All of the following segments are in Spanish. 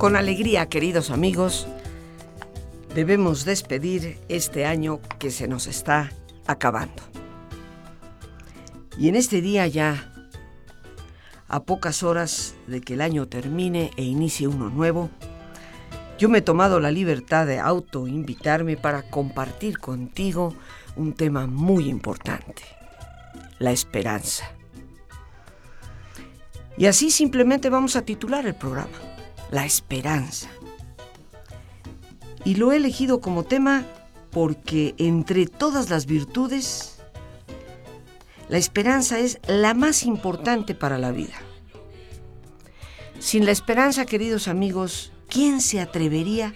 Con alegría, queridos amigos, debemos despedir este año que se nos está acabando. Y en este día ya, a pocas horas de que el año termine e inicie uno nuevo, yo me he tomado la libertad de autoinvitarme para compartir contigo un tema muy importante, la esperanza. Y así simplemente vamos a titular el programa la esperanza. Y lo he elegido como tema porque entre todas las virtudes, la esperanza es la más importante para la vida. Sin la esperanza, queridos amigos, ¿quién se atrevería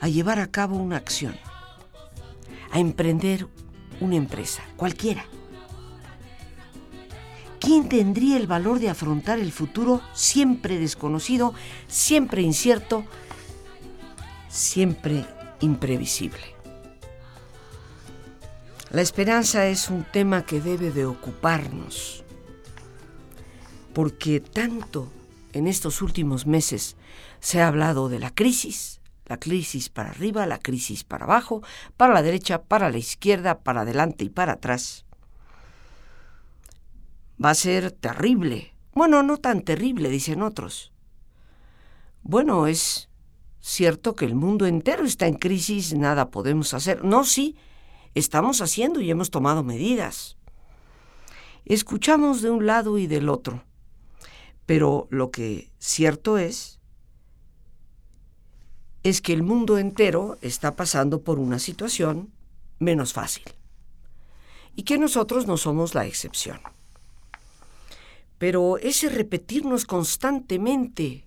a llevar a cabo una acción? A emprender una empresa, cualquiera. ¿Quién tendría el valor de afrontar el futuro siempre desconocido, siempre incierto, siempre imprevisible? La esperanza es un tema que debe de ocuparnos, porque tanto en estos últimos meses se ha hablado de la crisis, la crisis para arriba, la crisis para abajo, para la derecha, para la izquierda, para adelante y para atrás va a ser terrible. Bueno, no tan terrible, dicen otros. Bueno, es cierto que el mundo entero está en crisis, nada podemos hacer. No, sí, estamos haciendo y hemos tomado medidas. Escuchamos de un lado y del otro, pero lo que cierto es es que el mundo entero está pasando por una situación menos fácil y que nosotros no somos la excepción. Pero ese repetirnos constantemente,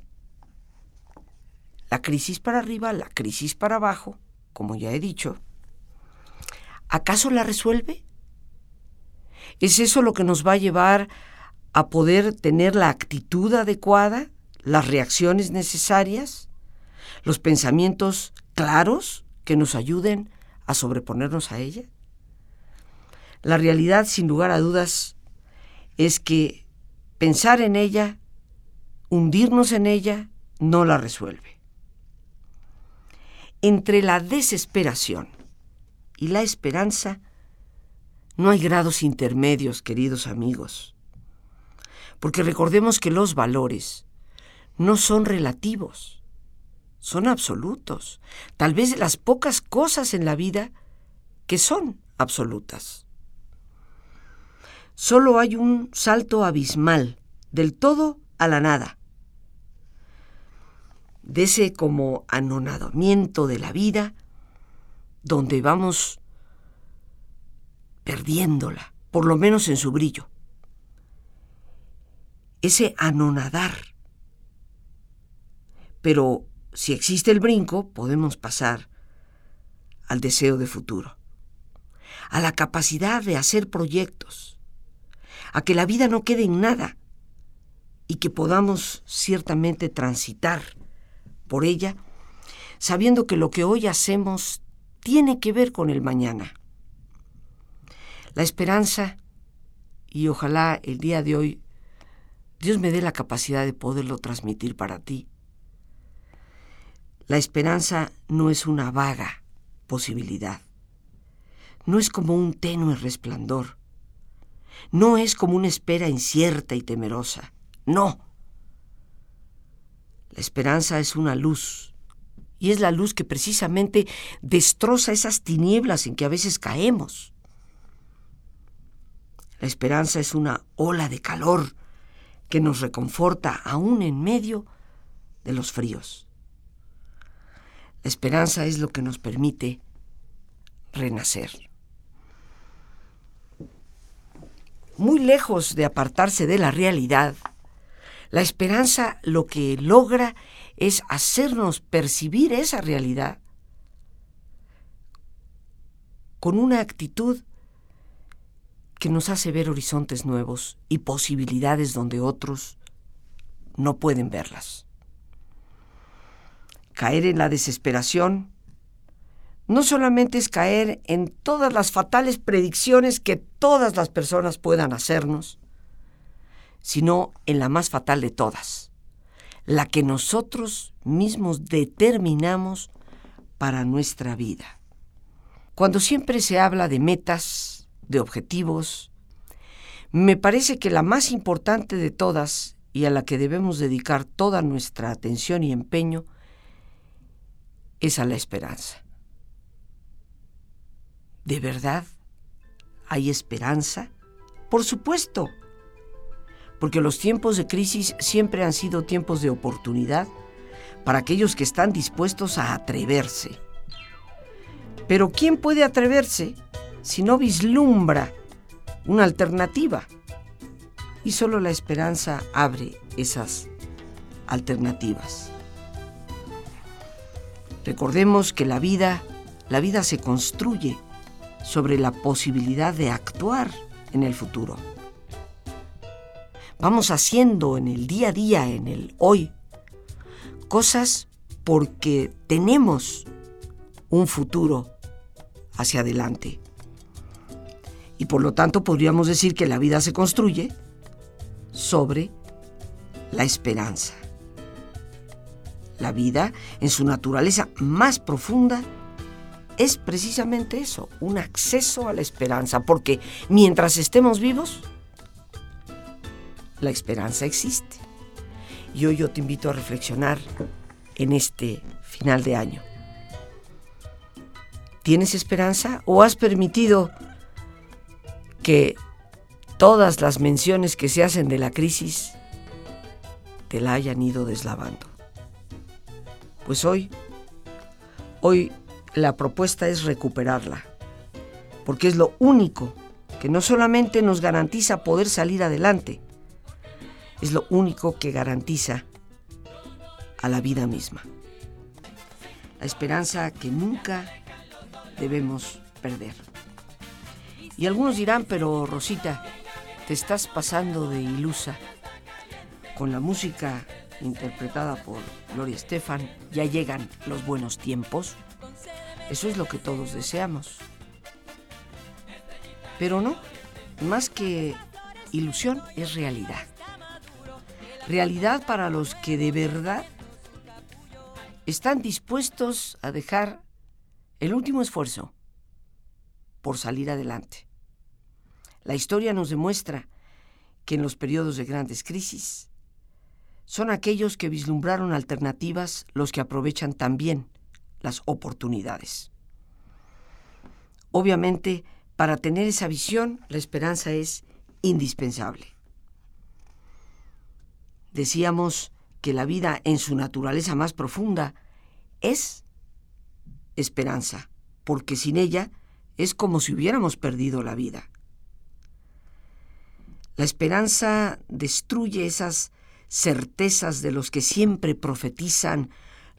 la crisis para arriba, la crisis para abajo, como ya he dicho, ¿acaso la resuelve? ¿Es eso lo que nos va a llevar a poder tener la actitud adecuada, las reacciones necesarias, los pensamientos claros que nos ayuden a sobreponernos a ella? La realidad, sin lugar a dudas, es que Pensar en ella, hundirnos en ella, no la resuelve. Entre la desesperación y la esperanza no hay grados intermedios, queridos amigos, porque recordemos que los valores no son relativos, son absolutos, tal vez las pocas cosas en la vida que son absolutas. Solo hay un salto abismal, del todo a la nada. De ese como anonadamiento de la vida, donde vamos perdiéndola, por lo menos en su brillo. Ese anonadar. Pero si existe el brinco, podemos pasar al deseo de futuro, a la capacidad de hacer proyectos, a que la vida no quede en nada y que podamos ciertamente transitar por ella, sabiendo que lo que hoy hacemos tiene que ver con el mañana. La esperanza, y ojalá el día de hoy Dios me dé la capacidad de poderlo transmitir para ti. La esperanza no es una vaga posibilidad, no es como un tenue resplandor, no es como una espera incierta y temerosa. No. La esperanza es una luz Y es la luz que precisamente destroza esas tinieblas en que a veces caemos. La esperanza es una ola de calor que nos reconforta aún en medio de los fríos. La esperanza es lo que nos permite renacer. Muy lejos de apartarse de la realidad, la esperanza lo que logra es hacernos percibir esa realidad con una actitud que nos hace ver horizontes nuevos y posibilidades donde otros no pueden verlas. Caer en la desesperación no solamente es caer en todas las fatales predicciones que todas las personas puedan hacernos, sino en la más fatal de todas, la que nosotros mismos determinamos para nuestra vida. Cuando siempre se habla de metas, de objetivos, me parece que la más importante de todas y a la que debemos dedicar toda nuestra atención y empeño es a la esperanza. ¿De verdad hay esperanza? Por supuesto, porque los tiempos de crisis siempre han sido tiempos de oportunidad para aquellos que están dispuestos a atreverse. Pero ¿quién puede atreverse si no vislumbra una alternativa. Y solo la esperanza abre esas alternativas. Recordemos que la vida, la vida se construye sobre la posibilidad de actuar en el futuro. Vamos haciendo en el día a día, en el hoy, cosas porque tenemos un futuro hacia adelante. Y por lo tanto podríamos decir que la vida se construye sobre la esperanza. La vida, en su naturaleza más profunda, es precisamente eso, un acceso a la esperanza, porque mientras estemos vivos, la esperanza existe. Y hoy yo te invito a reflexionar en este final de año. ¿Tienes esperanza o has permitido que todas las menciones que se hacen de la crisis te la hayan ido deslavando. Pues hoy, hoy la propuesta es recuperarla, porque es lo único que no solamente nos garantiza poder salir adelante, es lo único que garantiza a la vida misma. La esperanza que nunca debemos perder. Y algunos dirán, pero Rosita, te estás pasando de ilusa. Con la música interpretada por Gloria Estefan, ya llegan los buenos tiempos. Eso es lo que todos deseamos. Pero no, más que ilusión es realidad. Realidad para los que de verdad están dispuestos a dejar el último esfuerzo por salir adelante. La historia nos demuestra que en los periodos de grandes crisis son aquellos que vislumbraron alternativas los que aprovechan también las oportunidades. Obviamente, para tener esa visión, la esperanza es indispensable. Decíamos que la vida en su naturaleza más profunda es esperanza, porque sin ella es como si hubiéramos perdido la vida. La esperanza destruye esas certezas de los que siempre profetizan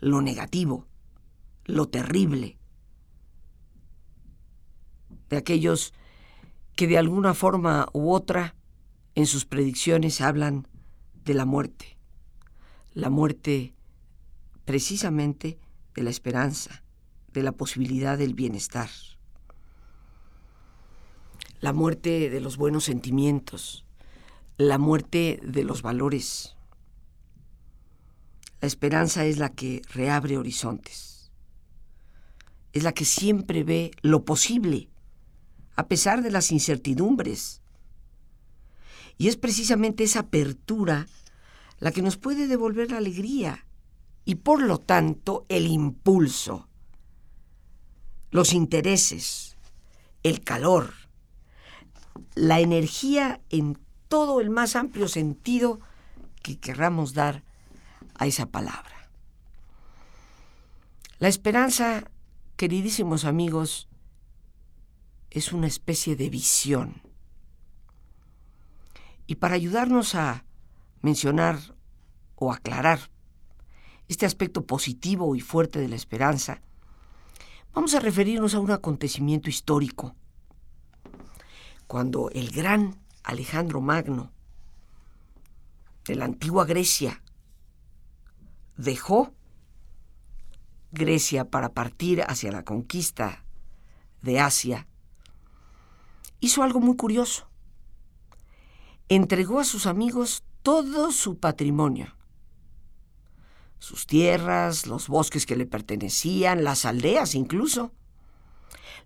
lo negativo, lo terrible, de aquellos que de alguna forma u otra en sus predicciones hablan de la muerte, la muerte precisamente de la esperanza, de la posibilidad del bienestar. La muerte de los buenos sentimientos, la muerte de los valores. La esperanza es la que reabre horizontes, es la que siempre ve lo posible, a pesar de las incertidumbres. Y es precisamente esa apertura la que nos puede devolver la alegría y por lo tanto el impulso, los intereses, el calor, la energía en todo el más amplio sentido que querramos dar a esa palabra. La esperanza, queridísimos amigos, es una especie de visión. Y para ayudarnos a mencionar o aclarar este aspecto positivo y fuerte de la esperanza, vamos a referirnos a un acontecimiento histórico. Cuando el gran Alejandro Magno de la antigua Grecia dejó Grecia para partir hacia la conquista de Asia, hizo algo muy curioso. Entregó a sus amigos todo su patrimonio, sus tierras, los bosques que le pertenecían, las aldeas incluso,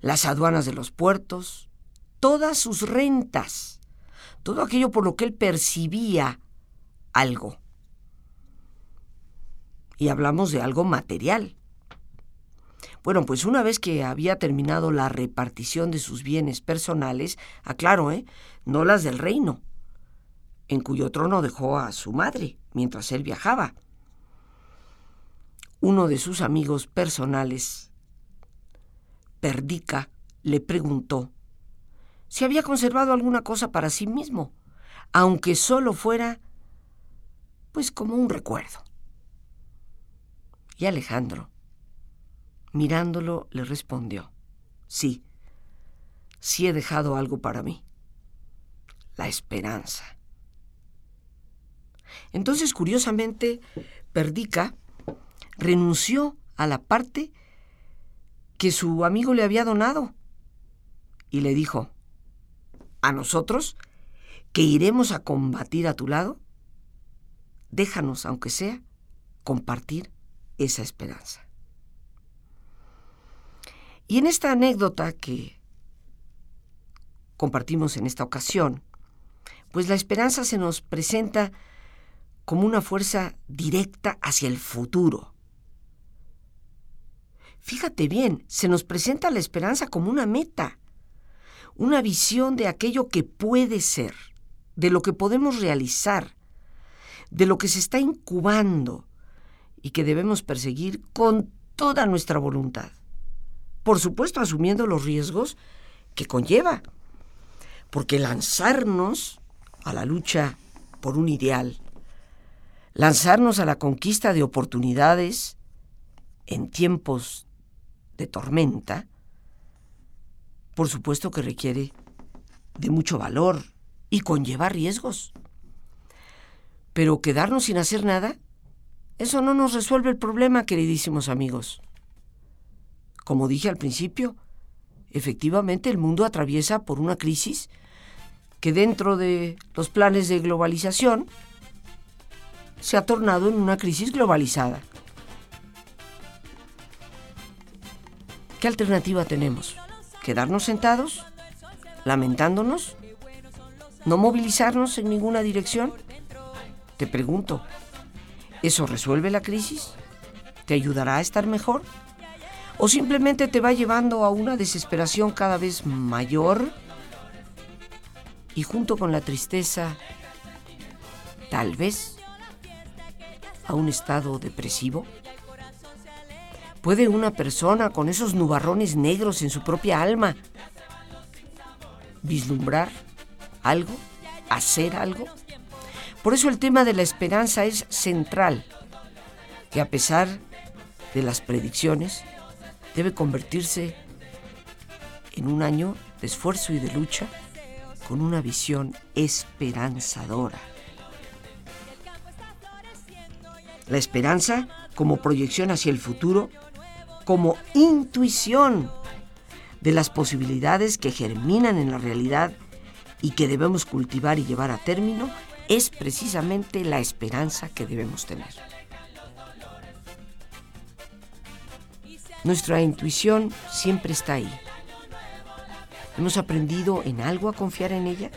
las aduanas de los puertos, todas sus rentas, todo aquello por lo que él percibía algo. Y hablamos de algo material. Bueno, pues una vez que había terminado la repartición de sus bienes personales, aclaro, ¿eh? No las del reino, en cuyo trono dejó a su madre mientras él viajaba. Uno de sus amigos personales, Perdica, le preguntó si había conservado alguna cosa para sí mismo, aunque solo fuera, pues como un recuerdo. Y Alejandro, mirándolo, le respondió, sí, sí he dejado algo para mí, la esperanza. Entonces, curiosamente, Perdica renunció a la parte que su amigo le había donado y le dijo, a nosotros, que iremos a combatir a tu lado, déjanos, aunque sea, compartir esa esperanza. Y en esta anécdota que compartimos en esta ocasión, pues la esperanza se nos presenta como una fuerza directa hacia el futuro. Fíjate bien, se nos presenta la esperanza como una meta, una visión de aquello que puede ser, de lo que podemos realizar, de lo que se está incubando y que debemos perseguir con toda nuestra voluntad. Por supuesto, asumiendo los riesgos que conlleva, porque lanzarnos a la lucha por un ideal, lanzarnos a la conquista de oportunidades en tiempos de tormenta, por supuesto que requiere de mucho valor y conlleva riesgos. Pero quedarnos sin hacer nada, eso no nos resuelve el problema, queridísimos amigos. Como dije al principio, efectivamente el mundo atraviesa por una crisis que dentro de los planes de globalización se ha tornado en una crisis globalizada. ¿Qué alternativa tenemos? ¿Quedarnos sentados? ¿Lamentándonos? ¿No movilizarnos en ninguna dirección? Te pregunto, ¿eso resuelve la crisis? ¿Te ayudará a estar mejor? ¿O simplemente te va llevando a una desesperación cada vez mayor? Y junto con la tristeza, tal vez, a un estado depresivo? ¿Puede una persona con esos nubarrones negros en su propia alma vislumbrar algo? ¿Hacer algo? Por eso el tema de la esperanza es central, que a pesar de las predicciones, debe convertirse en un año de esfuerzo y de lucha con una visión esperanzadora. La esperanza como proyección hacia el futuro como intuición de las posibilidades que germinan en la realidad y que debemos cultivar y llevar a término, es precisamente la esperanza que debemos tener. Nuestra intuición siempre está ahí. ¿Hemos aprendido en algo a confiar en ella?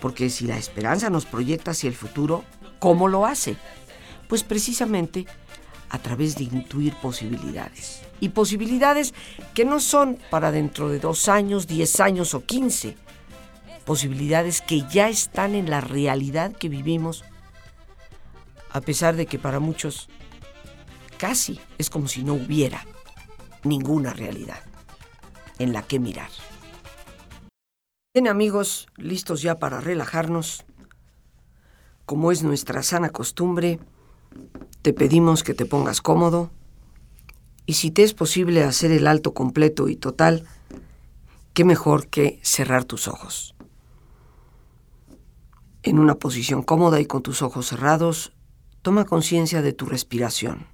Porque si la esperanza nos proyecta hacia el futuro, ¿cómo lo hace? Pues precisamente a través de intuir posibilidades. Y posibilidades que no son para dentro de dos años, diez años o quince. Posibilidades que ya están en la realidad que vivimos, a pesar de que para muchos casi es como si no hubiera ninguna realidad en la que mirar. Bien amigos, listos ya para relajarnos. Como es nuestra sana costumbre, te pedimos que te pongas cómodo y si te es posible hacer el alto completo y total, qué mejor que cerrar tus ojos. En una posición cómoda y con tus ojos cerrados, toma conciencia de tu respiración.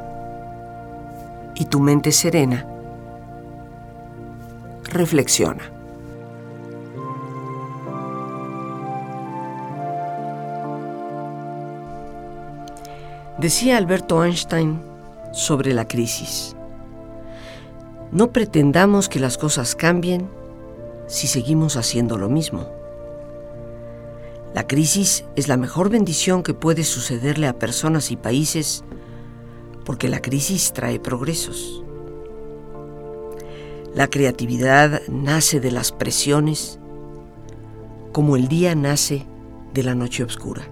y tu mente serena, reflexiona. Decía Alberto Einstein sobre la crisis. No pretendamos que las cosas cambien si seguimos haciendo lo mismo. La crisis es la mejor bendición que puede sucederle a personas y países porque la crisis trae progresos. La creatividad nace de las presiones como el día nace de la noche oscura.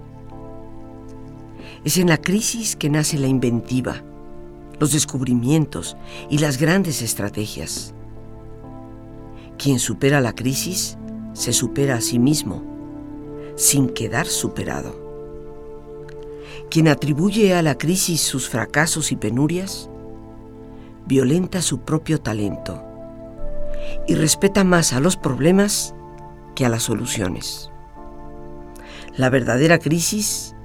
Es en la crisis que nace la inventiva, los descubrimientos y las grandes estrategias. Quien supera la crisis se supera a sí mismo, sin quedar superado. Quien atribuye a la crisis sus fracasos y penurias, violenta su propio talento y respeta más a los problemas que a las soluciones. La verdadera crisis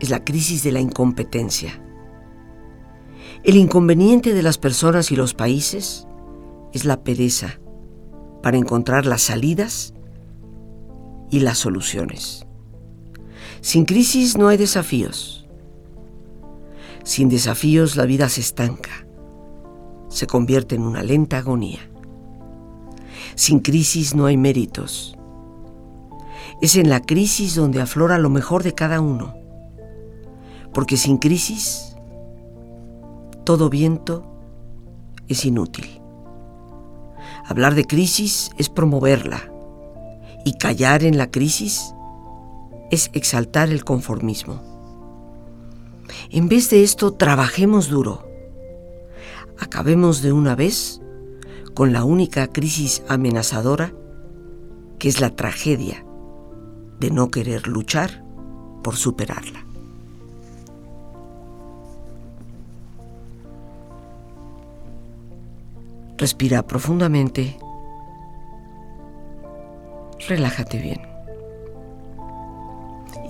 es la crisis de la incompetencia. El inconveniente de las personas y los países es la pereza para encontrar las salidas y las soluciones. Sin crisis no hay desafíos. Sin desafíos la vida se estanca, se convierte en una lenta agonía. Sin crisis no hay méritos. Es en la crisis donde aflora lo mejor de cada uno. Porque sin crisis, todo viento es inútil. Hablar de crisis es promoverla y callar en la crisis es exaltar el conformismo. En vez de esto, trabajemos duro. Acabemos de una vez con la única crisis amenazadora que es la tragedia de no querer luchar por superarla. Respira profundamente. Relájate bien.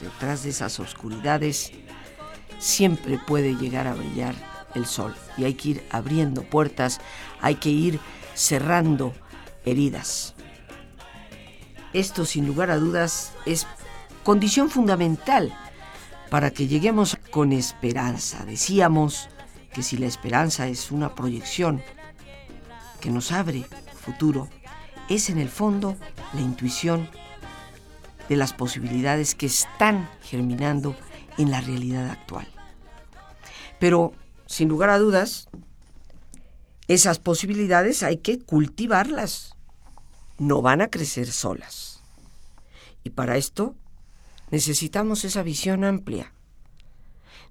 Detrás de esas oscuridades siempre puede llegar a brillar el sol y hay que ir abriendo puertas, hay que ir cerrando heridas. Esto sin lugar a dudas es condición fundamental para que lleguemos con esperanza. Decíamos que si la esperanza es una proyección que nos abre futuro, es en el fondo la intuición de las posibilidades que están germinando en la realidad actual. Pero sin lugar a dudas, esas posibilidades hay que cultivarlas. No van a crecer solas. Y para esto necesitamos esa visión amplia.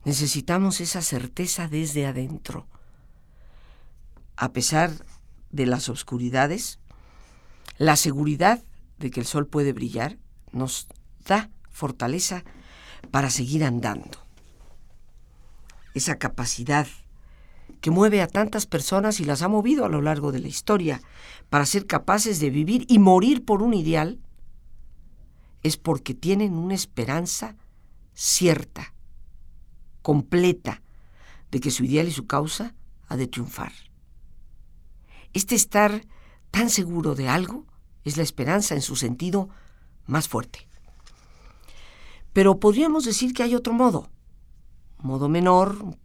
Necesitamos esa certeza desde adentro. A pesar de las oscuridades, la seguridad de que el sol puede brillar nos da fortaleza para seguir andando esa capacidad que mueve a tantas personas y las ha movido a lo largo de la historia para ser capaces de vivir y morir por un ideal, es porque tienen una esperanza cierta, completa, de que su ideal y su causa ha de triunfar. Este estar tan seguro de algo es la esperanza en su sentido más fuerte. Pero podríamos decir que hay otro modo, modo menor, un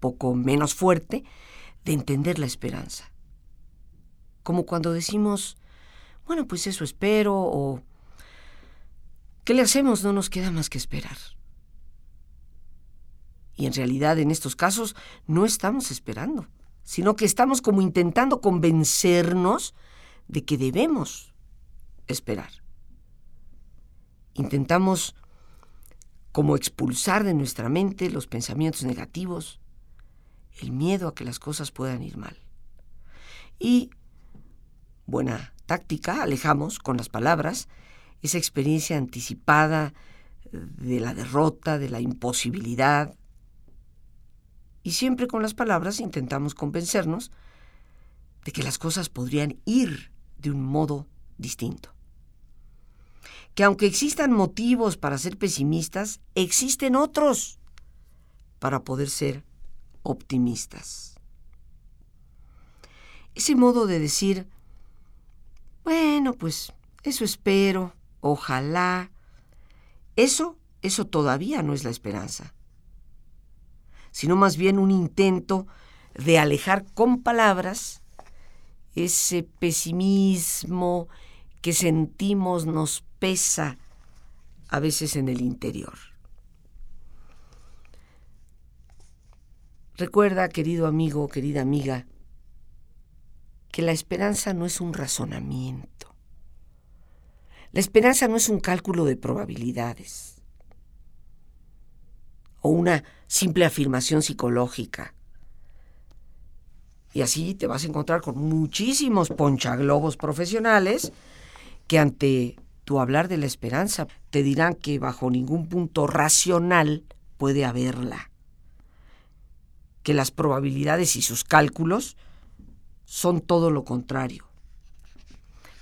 poco menos fuerte, de entender la esperanza. Como cuando decimos, bueno, pues eso espero, o ¿qué le hacemos? No nos queda más que esperar. Y en realidad en estos casos no estamos esperando, sino que estamos como intentando convencernos de que debemos esperar. Intentamos como expulsar de nuestra mente los pensamientos negativos el miedo a que las cosas puedan ir mal. Y, buena táctica, alejamos con las palabras esa experiencia anticipada de la derrota, de la imposibilidad. Y siempre con las palabras intentamos convencernos de que las cosas podrían ir de un modo distinto. Que aunque existan motivos para ser pesimistas, existen otros para poder ser optimistas. Ese modo de decir, bueno, pues eso espero, ojalá, eso, eso todavía no es la esperanza, sino más bien un intento de alejar con palabras ese pesimismo que sentimos nos pesa a veces en el interior. Recuerda, querido amigo, querida amiga, que la esperanza no es un razonamiento. La esperanza no es un cálculo de probabilidades o una simple afirmación psicológica. Y así te vas a encontrar con muchísimos ponchaglobos profesionales que ante hablar de la esperanza. Te dirán que bajo ningún punto racional puede haberla. Que las probabilidades y sus cálculos son todo lo contrario.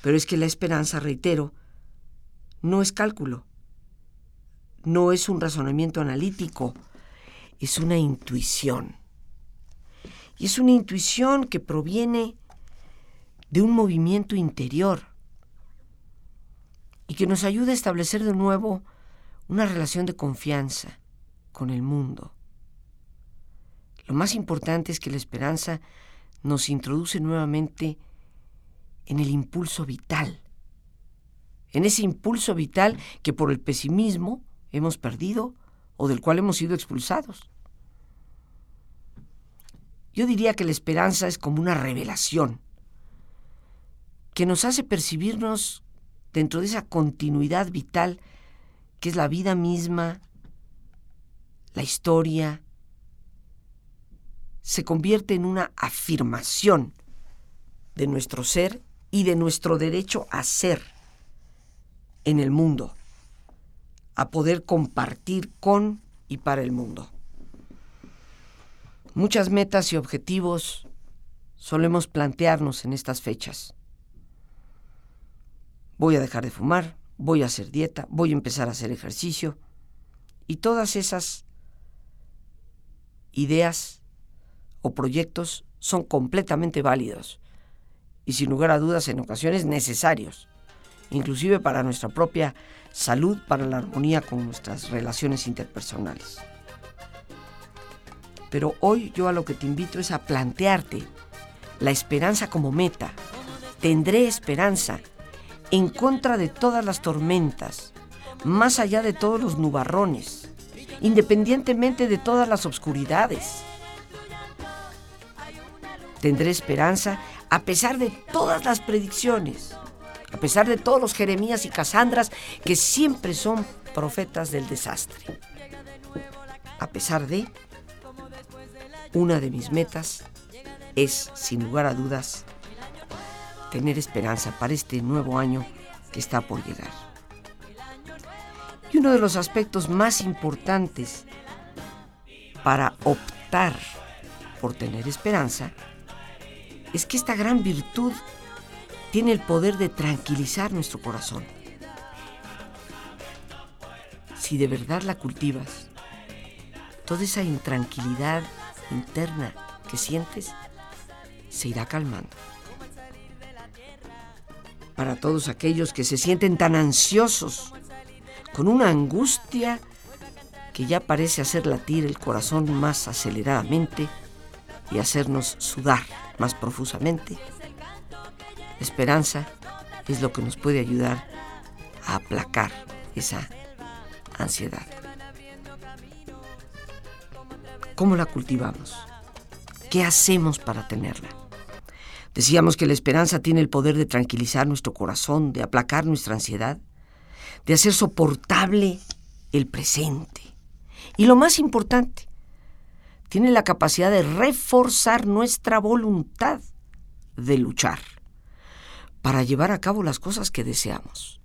Pero es que la esperanza, reitero, no es cálculo, no es un razonamiento analítico, es una intuición. Y es una intuición que proviene de un movimiento interior y que nos ayuda a establecer de nuevo una relación de confianza con el mundo. Lo más importante es que la esperanza nos introduce nuevamente en el impulso vital, en ese impulso vital que por el pesimismo hemos perdido o del cual hemos sido expulsados. Yo diría que la esperanza es como una revelación que nos hace percibirnos dentro de esa continuidad vital que es la vida misma, la historia, se convierte en una afirmación de nuestro ser y de nuestro derecho a ser en el mundo, a poder compartir con y para el mundo. Muchas metas y objetivos solemos plantearnos en estas fechas. Voy a dejar de fumar, voy a hacer dieta, voy a empezar a hacer ejercicio y todas esas ideas o proyectos son completamente válidos y sin lugar a dudas en ocasiones necesarios, inclusive para nuestra propia salud, para la armonía con nuestras relaciones interpersonales. Pero hoy yo a lo que te invito es a plantearte la esperanza como meta. Tendré esperanza en contra de todas las tormentas, más allá de todos los nubarrones, independientemente de todas las obscuridades tendré esperanza a pesar de todas las predicciones, a pesar de todos los Jeremías y Casandras que siempre son profetas del desastre. A pesar de, una de mis metas es, sin lugar a dudas, tener esperanza para este nuevo año que está por llegar. Y uno de los aspectos más importantes para optar por tener esperanza es que esta gran virtud tiene el poder de tranquilizar nuestro corazón. Si de verdad la cultivas, toda esa intranquilidad interna que sientes se irá calmando. Para todos aquellos que se sienten tan ansiosos, con una angustia que ya parece hacer latir el corazón más aceleradamente y hacernos sudar más profusamente. esperanza es lo que nos puede ayudar a aplacar esa ansiedad. ¿Cómo la cultivamos? ¿Qué hacemos para tenerla? Decíamos que la esperanza tiene el poder de tranquilizar nuestro corazón, de aplacar nuestra ansiedad, de hacer soportable el presente. Y lo más importante, tiene la capacidad de reforzar nuestra voluntad de luchar para llevar a cabo las cosas que deseamos.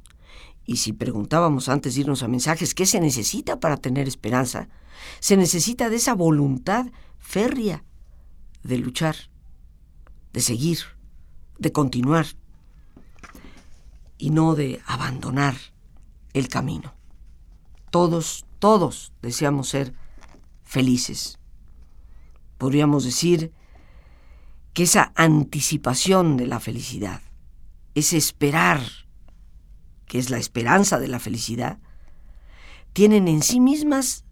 Y si preguntábamos antes de irnos a mensajes qué se necesita para tener esperanza, se necesita de esa voluntad férrea de luchar, de seguir, de continuar y no de abandonar el camino. Todos, todos deseamos ser felices. Podríamos decir que esa anticipación de la felicidad, ese esperar, que es la esperanza de la felicidad, tienen en sí mismas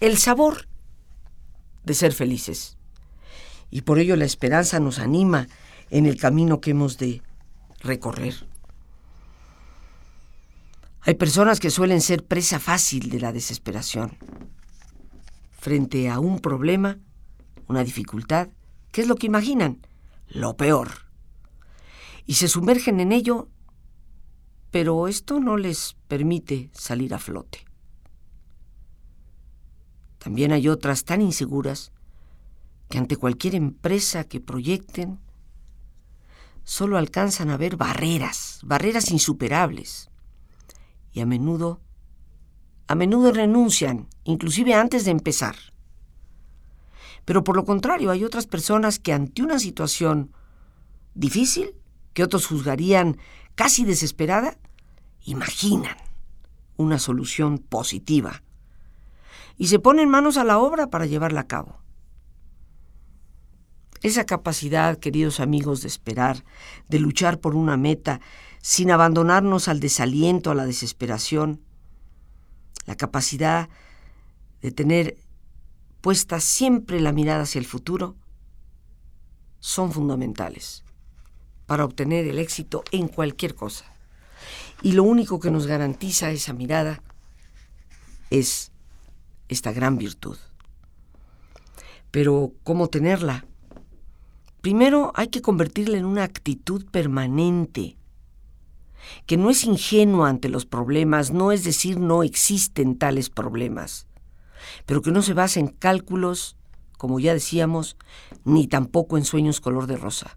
el sabor de ser felices. Y por ello la esperanza nos anima en el camino que hemos de recorrer. Hay personas que suelen ser presa fácil de la desesperación. Frente a un problema, una dificultad, ¿qué es lo que imaginan? Lo peor. Y se sumergen en ello, pero esto no les permite salir a flote. También hay otras tan inseguras que ante cualquier empresa que proyecten, solo alcanzan a ver barreras, barreras insuperables y a menudo, a menudo renuncian, inclusive antes de empezar. Pero por lo contrario, hay otras personas que ante una situación difícil, que otros juzgarían casi desesperada, imaginan una solución positiva y se ponen manos a la obra para llevarla a cabo. Esa capacidad, queridos amigos, de esperar, de luchar por una meta, sin abandonarnos al desaliento, a la desesperación, la capacidad de tener puesta siempre la mirada hacia el futuro, son fundamentales para obtener el éxito en cualquier cosa. Y lo único que nos garantiza esa mirada es esta gran virtud. Pero, ¿cómo tenerla? Primero hay que convertirla en una actitud permanente, que no es ingenua ante los problemas, no es decir no existen tales problemas, pero que no se basa en cálculos, como ya decíamos, ni tampoco en sueños color de rosa.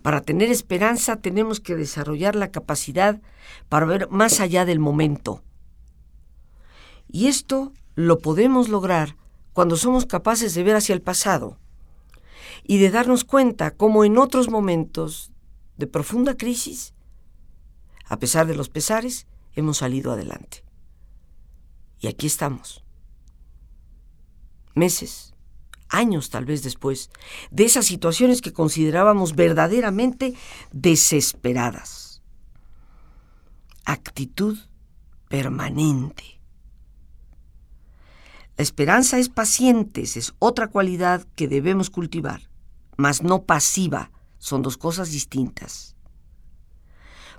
Para tener esperanza tenemos que desarrollar la capacidad para ver más allá del momento. Y esto lo podemos lograr cuando somos capaces de ver hacia el pasado y de darnos cuenta cómo en otros momentos de profunda crisis, a pesar de los pesares, hemos salido adelante. Y aquí estamos. Meses, años tal vez después, de esas situaciones que considerábamos verdaderamente desesperadas. Actitud permanente. La esperanza es paciente, es otra cualidad que debemos cultivar, mas no pasiva, son dos cosas distintas.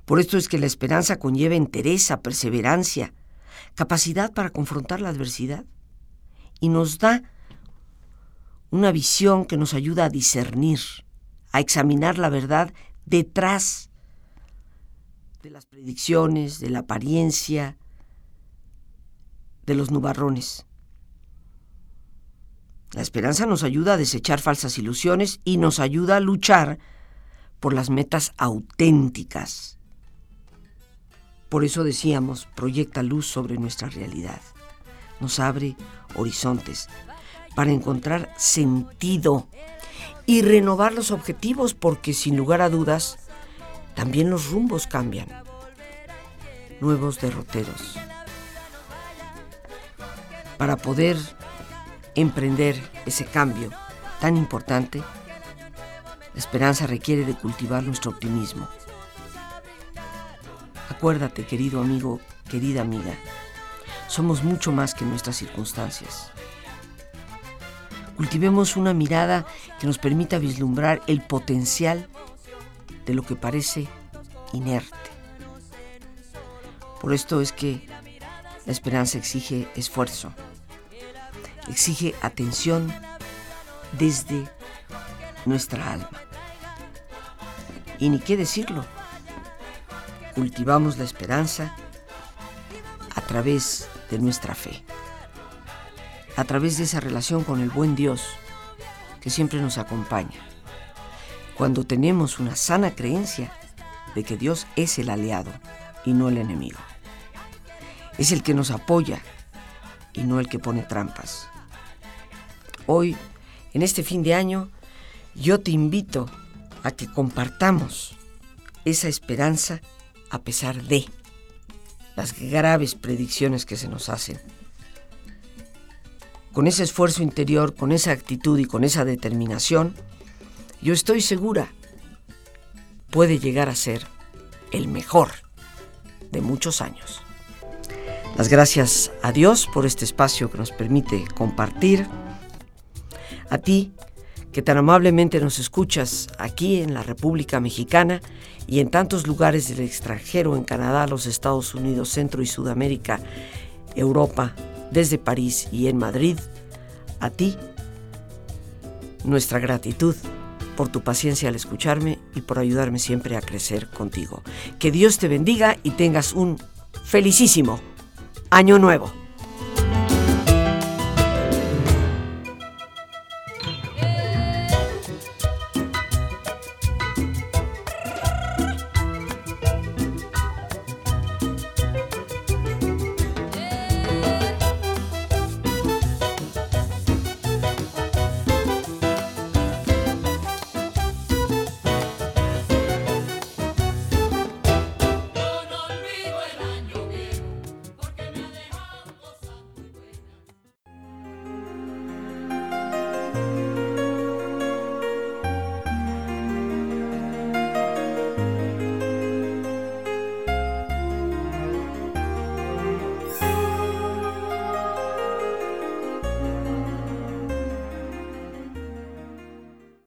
Por esto es que la esperanza conlleva entereza, perseverancia, capacidad para confrontar la adversidad y nos da una visión que nos ayuda a discernir, a examinar la verdad detrás de las predicciones, de la apariencia, de los nubarrones. La esperanza nos ayuda a desechar falsas ilusiones y nos ayuda a luchar por las metas auténticas. Por eso decíamos, proyecta luz sobre nuestra realidad. Nos abre horizontes para encontrar sentido y renovar los objetivos porque sin lugar a dudas también los rumbos cambian. Nuevos derroteros. Para poder emprender ese cambio tan importante, la esperanza requiere de cultivar nuestro optimismo. Acuérdate, querido amigo, querida amiga, somos mucho más que nuestras circunstancias. Cultivemos una mirada que nos permita vislumbrar el potencial de lo que parece inerte. Por esto es que la esperanza exige esfuerzo exige atención desde nuestra alma. Y ni qué decirlo, cultivamos la esperanza a través de nuestra fe. a través de esa relación con el buen Dios que siempre nos acompaña. Cuando tenemos una sana creencia de que Dios es el aliado y no el enemigo. Es el que nos apoya y no el que pone trampas. Hoy, en este fin de año, yo te invito a que compartamos esa esperanza a pesar de las graves predicciones que se nos hacen. Con ese esfuerzo interior, con esa actitud y con esa determinación, yo estoy segura, puede llegar a ser el mejor de muchos años. Las gracias a Dios por este espacio que nos permite compartir. A ti, que tan amablemente nos escuchas aquí en la República Mexicana y en tantos lugares del extranjero, en Canadá, los Estados Unidos, Centro y Sudamérica, Europa, desde París y en Madrid, a ti, nuestra gratitud por tu paciencia al escucharme y por ayudarme siempre a crecer contigo. Que Dios te bendiga y tengas un felicísimo año nuevo.